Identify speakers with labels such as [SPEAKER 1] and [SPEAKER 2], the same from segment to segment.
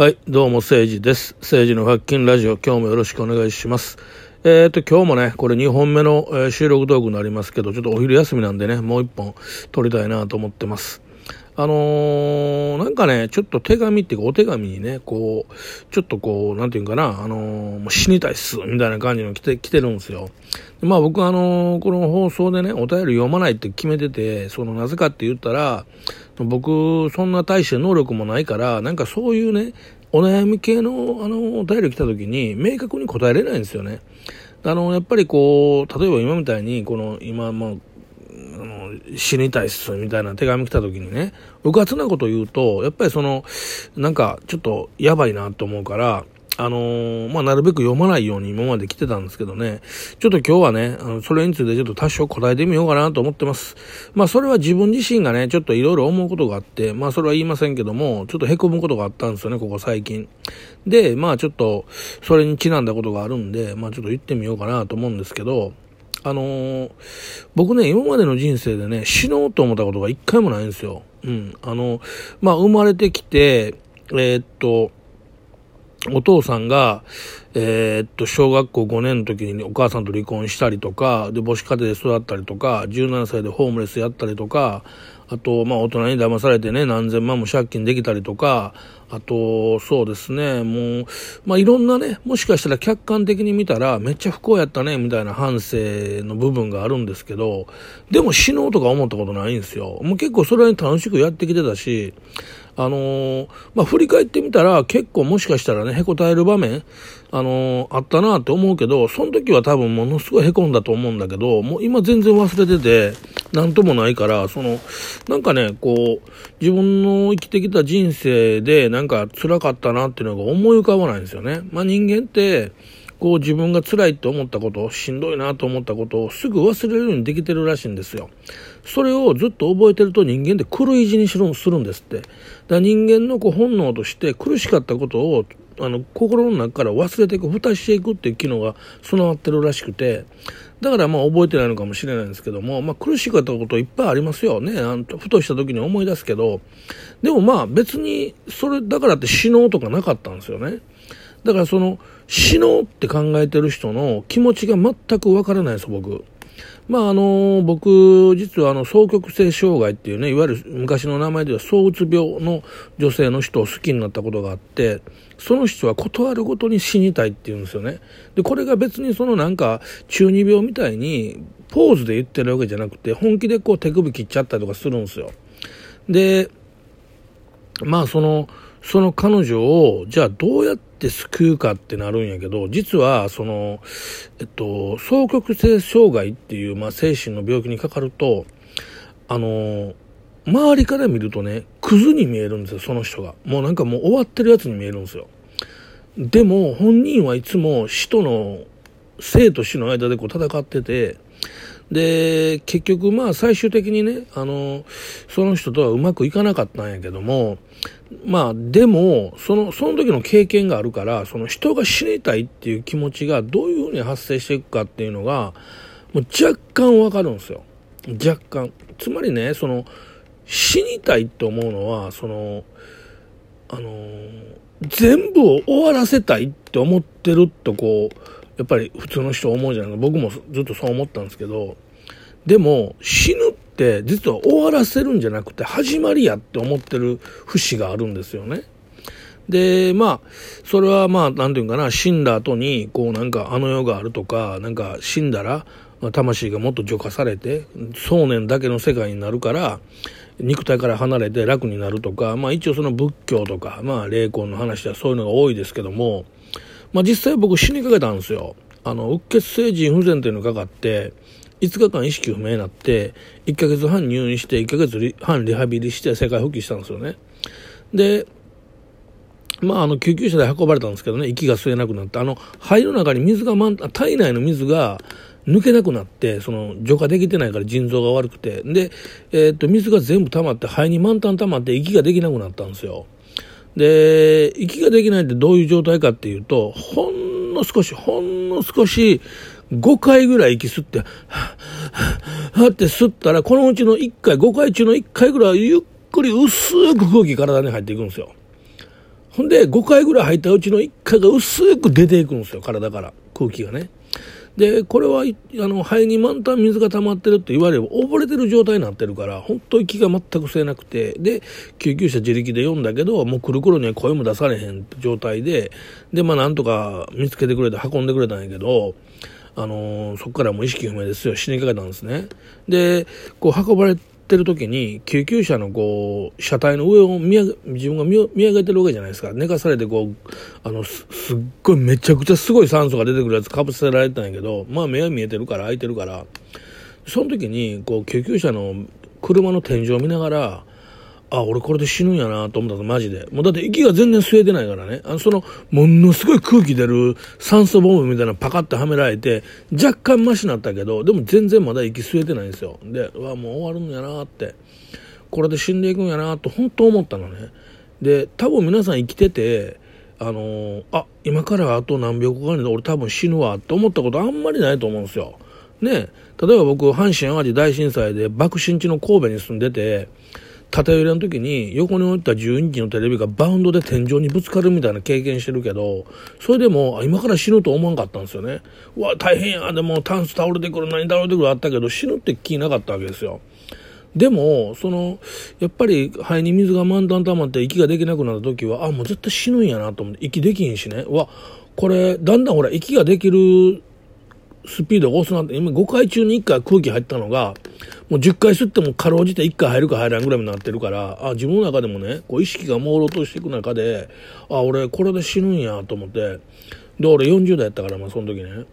[SPEAKER 1] はい、どうも、政治です。政治の発見ラジオ、今日もよろしくお願いします。えーと、今日もね、これ2本目の、えー収録トークになりますけど、ちょっとお昼休みなんでね、もう1本撮りたいなと思ってます。あのーなんかね、ちょっと手紙っていうか、お手紙にね、こう、ちょっとこう、なんていうんかな、あのーもう死にたいっす、みたいな感じの来て、来てるんですよ。まあ僕はあのーこの放送でね、お便り読まないって決めてて、そのなぜかって言ったら、僕、そんな大して能力もないから、なんかそういうね、お悩み系の、あの、お便り来た時に、明確に答えれないんですよね。あの、やっぱりこう、例えば今みたいに、この、今、ま、あの死にたいっすみたいな手紙来た時にね、うかつなこと言うと、やっぱりその、なんかちょっとやばいなと思うから、あのーまあ、なるべく読まないように今まで来てたんですけどね、ちょっと今日はね、あのそれについてちょっと多少答えてみようかなと思ってます。まあ、それは自分自身がね、ちょっといろいろ思うことがあって、まあ、それは言いませんけども、ちょっと凹むことがあったんですよね、ここ最近。で、まあ、ちょっと、それにちなんだことがあるんで、まあ、ちょっと言ってみようかなと思うんですけど、あのー僕ね、今までの人生でね、死のうと思ったことが一回もないんですよ。うん。あの、まあ、生まれてきて、えーっと、お父さんが、えーっと、小学校5年の時にお母さんと離婚したりとか、で、母子家庭で育ったりとか、17歳でホームレスやったりとか、あと、まあ、大人に騙されてね、何千万も借金できたりとか、あと、そうですね、もう、まあ、いろんなね、もしかしたら客観的に見たら、めっちゃ不幸やったね、みたいな反省の部分があるんですけど、でも死のうとか思ったことないんですよ。もう結構それに楽しくやってきてたし、あのーまあ、振り返ってみたら結構もしかしたらね、へこたえる場面、あのーあったなって思うけど、その時は多分ものすごいへこんだと思うんだけど、もう今全然忘れてて、なんともないから、その、なんかね、こう、自分の生きてきた人生でなんか辛かったなっていうのが思い浮かばないんですよね。まあ、人間って、こう自分が辛いって思ったこと、しんどいなと思ったことをすぐ忘れるようにできてるらしいんですよ。それをずっと覚えてると人間って狂い死にしろするんですって。だから人間のこう本能として苦しかったことをあの心の中から忘れていく、蓋していくっていう機能が備わってるらしくて、だからまあ覚えてないのかもしれないんですけども、まあ苦しかったこといっぱいありますよね。あのふとした時に思い出すけど、でもまあ別にそれだからって死のうとかなかったんですよね。だからその死のうって考えてる人の気持ちが全くわからないです、僕。まああの、僕、実はあの、双極性障害っていうね、いわゆる昔の名前では躁うつ病の女性の人を好きになったことがあって、その人は断るごとに死にたいって言うんですよね。で、これが別にそのなんか、中二病みたいに、ポーズで言ってるわけじゃなくて、本気でこう手首切っちゃったりとかするんですよ。で、まあその、その彼女を、じゃあどうやって救うかってなるんやけど、実はその、えっと、双極性障害っていう、まあ精神の病気にかかると、あの、周りから見るとね、クズに見えるんですよ、その人が。もうなんかもう終わってるやつに見えるんですよ。でも本人はいつも死との、生と死の間でこう戦ってて、で、結局まあ最終的にね、あの、その人とはうまくいかなかったんやけども、まあでも、その、その時の経験があるから、その人が死にたいっていう気持ちがどういうふうに発生していくかっていうのが、もう若干わかるんですよ。若干。つまりね、その、死にたいって思うのは、その、あの全部を終わらせたいって思ってるとこう、やっぱり普通の人思うじゃないか僕もずっとそう思ったんですけど、でも死ぬって実は終わらせるんじゃなくて始まりやって思ってる節があるんですよね。で、まあ、それはまあ、なんていうかな、死んだ後に、こうなんかあの世があるとか、なんか死んだら、魂がもっと浄化されて、想念だけの世界になるから、肉体から離れて楽になるとか、まあ一応その仏教とか、まあ霊魂の話ではそういうのが多いですけども、まあ実際僕死にかけたんですよ。あの、うっ血性腎不全というのがかかって、5日間意識不明になって、1ヶ月半入院して、1ヶ月半リハビリして世界復帰したんですよね。で、まあ、あの、救急車で運ばれたんですけどね、息が吸えなくなって、あの、肺の中に水が満、体内の水が抜けなくなって、その、浄化できてないから腎臓が悪くて、で、えーっと、水が全部溜まって、肺に満タン溜まって息ができなくなったんですよ。で、息ができないってどういう状態かっていうと、ほんの少し、ほんの少し、5回ぐらい息吸って、はぁ、はって吸ったら、このうちの1回、5回中の1回ぐらいゆっくり薄く空気体に入っていくんですよ。ほんで、5回ぐらい入ったうちの1回が薄く出ていくんですよ、体から、空気がね。で、これは、あの、肺に満タン水が溜まってるって言われれば、溺れてる状態になってるから、本当息が全く吸えなくて、で、救急車自力で読んだけど、もう来る頃には声も出されへん状態で、で、まあなんとか見つけてくれて運んでくれたんやけど、あのー、そこからもう意識不明ですよ、死にかけたんですね。で、こう運ばれってる時に救急車のこう車体の上を見上げ自分が見上げてるわけじゃないですか。寝かされてこうあのすっごいめちゃくちゃすごい酸素が出てくるやつかぶせられてたんやけどまあ目は見えてるから開いてるから。その時にこう救急車の車の天井を見ながらあ、俺これで死ぬんやなと思ったの、マジで。もうだって息が全然吸えてないからね。あの、その、ものすごい空気出る酸素ボンベみたいなパカッとはめられて、若干マシになったけど、でも全然まだ息吸えてないんですよ。で、うわ、もう終わるんやなって。これで死んでいくんやなと、本当思ったのね。で、多分皆さん生きてて、あのー、あ、今からあと何秒かかるんで俺多分死ぬわって思ったことあんまりないと思うんですよ。ね例えば僕、阪神淡路大震災で爆心地の神戸に住んでて、縦揺れの時に横に置いた12インチのテレビがバウンドで天井にぶつかるみたいな経験してるけど、それでも今から死ぬと思わんかったんですよね。うわ、大変や、でもタンス倒れてくる、何倒れてくるあったけど、死ぬって気なかったわけですよ。でも、その、やっぱり肺に水が満タン溜まって息ができなくなった時は、あ、もう絶対死ぬんやなと思って、息できんしね。うわ、これ、だんだんほら、息ができるスピードが遅なって、今5回中に1回空気入ったのが、もう10回吸ってもかろうじて1回入るか入らんぐらいになってるから、あ、自分の中でもね、こう意識が朦朧としていく中で、あ、俺これで死ぬんやと思って、で、俺40代やったから、まあその時ね、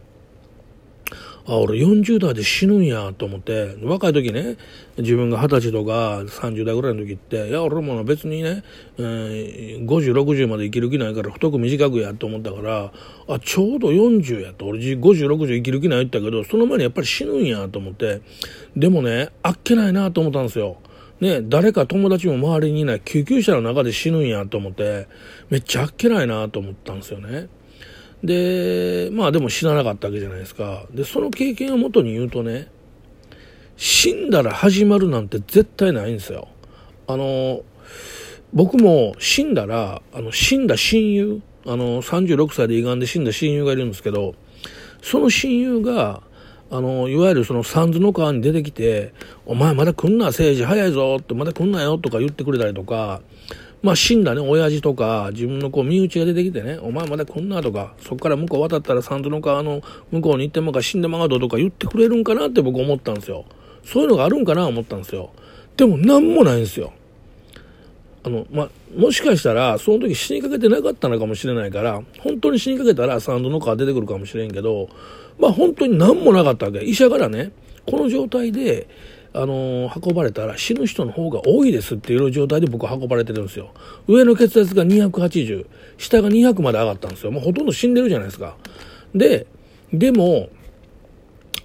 [SPEAKER 1] あ、俺40代で死ぬんやと思って、若い時ね、自分が20歳とか30代ぐらいの時って、いや、俺も別にね、えー、50、60まで生きる気ないから太く短くやと思ったから、あ、ちょうど40やと。俺50、60生きる気ないって言ったけど、その前にやっぱり死ぬんやと思って、でもね、あっけないなと思ったんですよ。ね、誰か友達も周りにいない救急車の中で死ぬんやと思って、めっちゃあっけないなと思ったんですよね。で、まあでも死ななかったわけじゃないですか。で、その経験をもとに言うとね、死んだら始まるなんて絶対ないんですよ。あの、僕も死んだら、あの、死んだ親友、あの、36歳で胃がんで死んだ親友がいるんですけど、その親友が、あの、いわゆるその三途の川に出てきて、お前まだ来んな、政治早いぞって、まだ来んなよとか言ってくれたりとか、まあ死んだね、親父とか、自分のこう身内が出てきてね、お前まだ来んなとか、そこから向こう渡ったら三途の川の向こうに行ってもか死んでまがどとか言ってくれるんかなって僕思ったんですよ。そういうのがあるんかな思ったんですよ。でも何もないんですよ。あの、まあ、もしかしたら、その時死にかけてなかったのかもしれないから、本当に死にかけたら三度の川出てくるかもしれんけど、まあ本当に何もなかったわけ。医者からね、この状態で、あのー、運ばれたら死ぬ人の方が多いですっていう状態で僕運ばれてるんですよ。上の血圧が280、下が200まで上がったんですよ。もうほとんど死んでるじゃないですか。で、でも、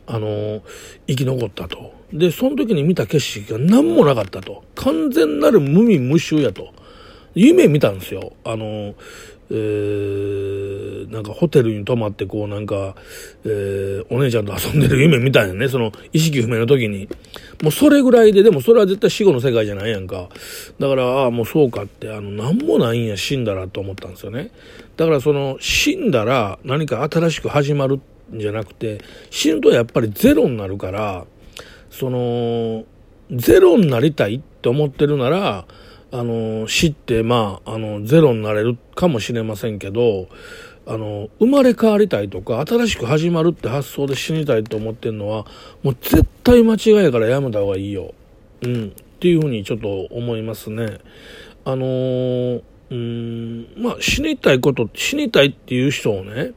[SPEAKER 1] あのー、生き残ったと。で、その時に見た景色が何もなかったと。完全なる無味無臭やと。夢見たんですよ。あのー、えー、なんかホテルに泊まってこうなんか、えー、お姉ちゃんと遊んでる夢みたいなね、その意識不明の時に。もうそれぐらいで、でもそれは絶対死後の世界じゃないやんか。だから、ああ、もうそうかって、あの、なんもないんや、死んだらと思ったんですよね。だからその、死んだら何か新しく始まるんじゃなくて、死ぬとやっぱりゼロになるから、その、ゼロになりたいって思ってるなら、あの、死って、まあ、あの、ゼロになれるかもしれませんけど、あの、生まれ変わりたいとか、新しく始まるって発想で死にたいと思ってるのは、もう絶対間違いからやめた方がいいよ。うん。っていうふうにちょっと思いますね。あのー、うん、まあ、死にたいこと、死にたいっていう人をね、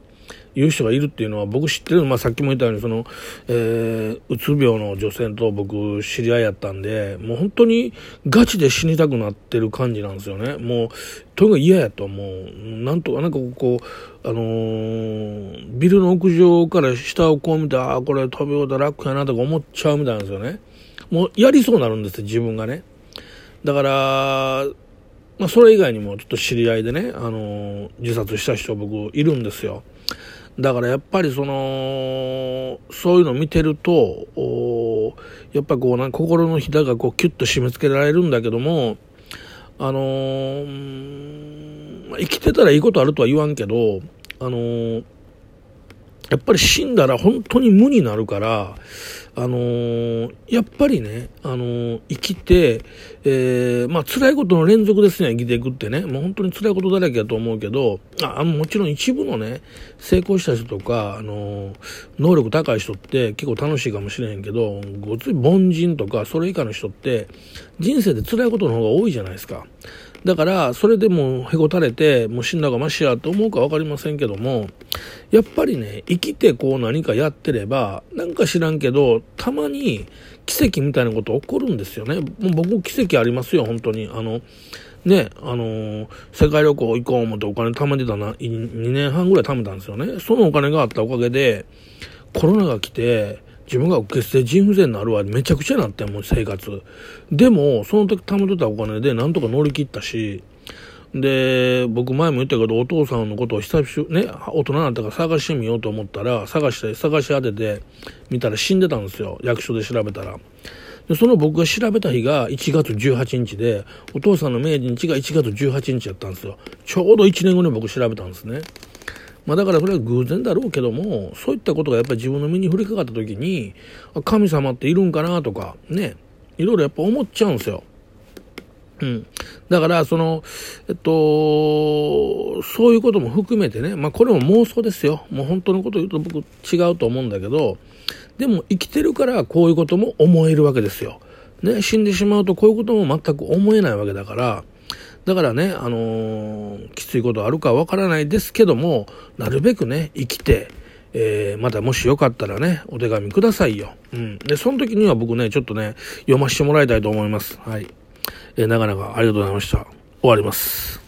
[SPEAKER 1] いう人がいるっていうのは僕知ってる、まあ、さっきも言ったようにその、えー、うつ病の女性と僕知り合いやったんでもう本当にガチで死にたくなってる感じなんですよね。もうとにかく嫌やともう。なんとかなんかこうあのー、ビルの屋上から下をこう見てああこれ飛び終わったら楽やなとか思っちゃうみたいなんですよね。もうやりそうになるんですよ自分がね。だからまあ、それ以外にもちょっと知り合いでね、あのー、自殺した人僕いるんですよ。だからやっぱりその、そういうのを見てると、やっぱこうな、心のひだがこうキュッと締め付けられるんだけども、あのー、生きてたらいいことあるとは言わんけど、あのー、やっぱり死んだら本当に無になるから、あのー、やっぱりね、あのー、生きて、えー、まあ、辛いことの連続ですね、生きていくってね、もう本当に辛いことだらけだと思うけど、あ、あ、もちろん一部のね、成功した人とか、あの能力高い人って結構楽しいかもしれへんけど、ごつい凡人とか、それ以下の人って、人生で辛いことの方が多いじゃないですか。だから、それでもへこたれて、もう死んだがましやと思うか分かりませんけども、やっぱりね、生きてこう何かやってれば、なんか知らんけど、たまに奇跡みたいなこと起こるんですよね。もう僕奇跡ありますよ、本当に。あの、ね、あのー、世界旅行行こう思ってお金貯めてたな、2年半ぐらい貯めたんですよね。そのお金があったおかげで、コロナが来て、自分が血性腎不全になるわ、めちゃくちゃなってもう生活。でも、その時貯めてたお金でなんとか乗り切ったし、で、僕前も言ったけど、お父さんのことを久しぶり、ね、大人になったから探してみようと思ったら、探して、探し当てて見たら死んでたんですよ。役所で調べたら。で、その僕が調べた日が1月18日で、お父さんの命日が1月18日やったんですよ。ちょうど1年後に僕調べたんですね。まあだからそれは偶然だろうけども、そういったことがやっぱり自分の身に降りかかった時に、神様っているんかなとか、ね、いろいろやっぱ思っちゃうんですよ。うん。だから、その、えっと、そういうことも含めてね、まあこれも妄想ですよ。もう本当のこと言うと僕違うと思うんだけど、でも生きてるからこういうことも思えるわけですよ。ね、死んでしまうとこういうことも全く思えないわけだから、だからね、あのー、きついことあるかわからないですけども、なるべくね、生きて、えー、またもしよかったらね、お手紙くださいよ。うん。で、その時には僕ね、ちょっとね、読ませてもらいたいと思います。はい。えー、なかなかありがとうございました。終わります。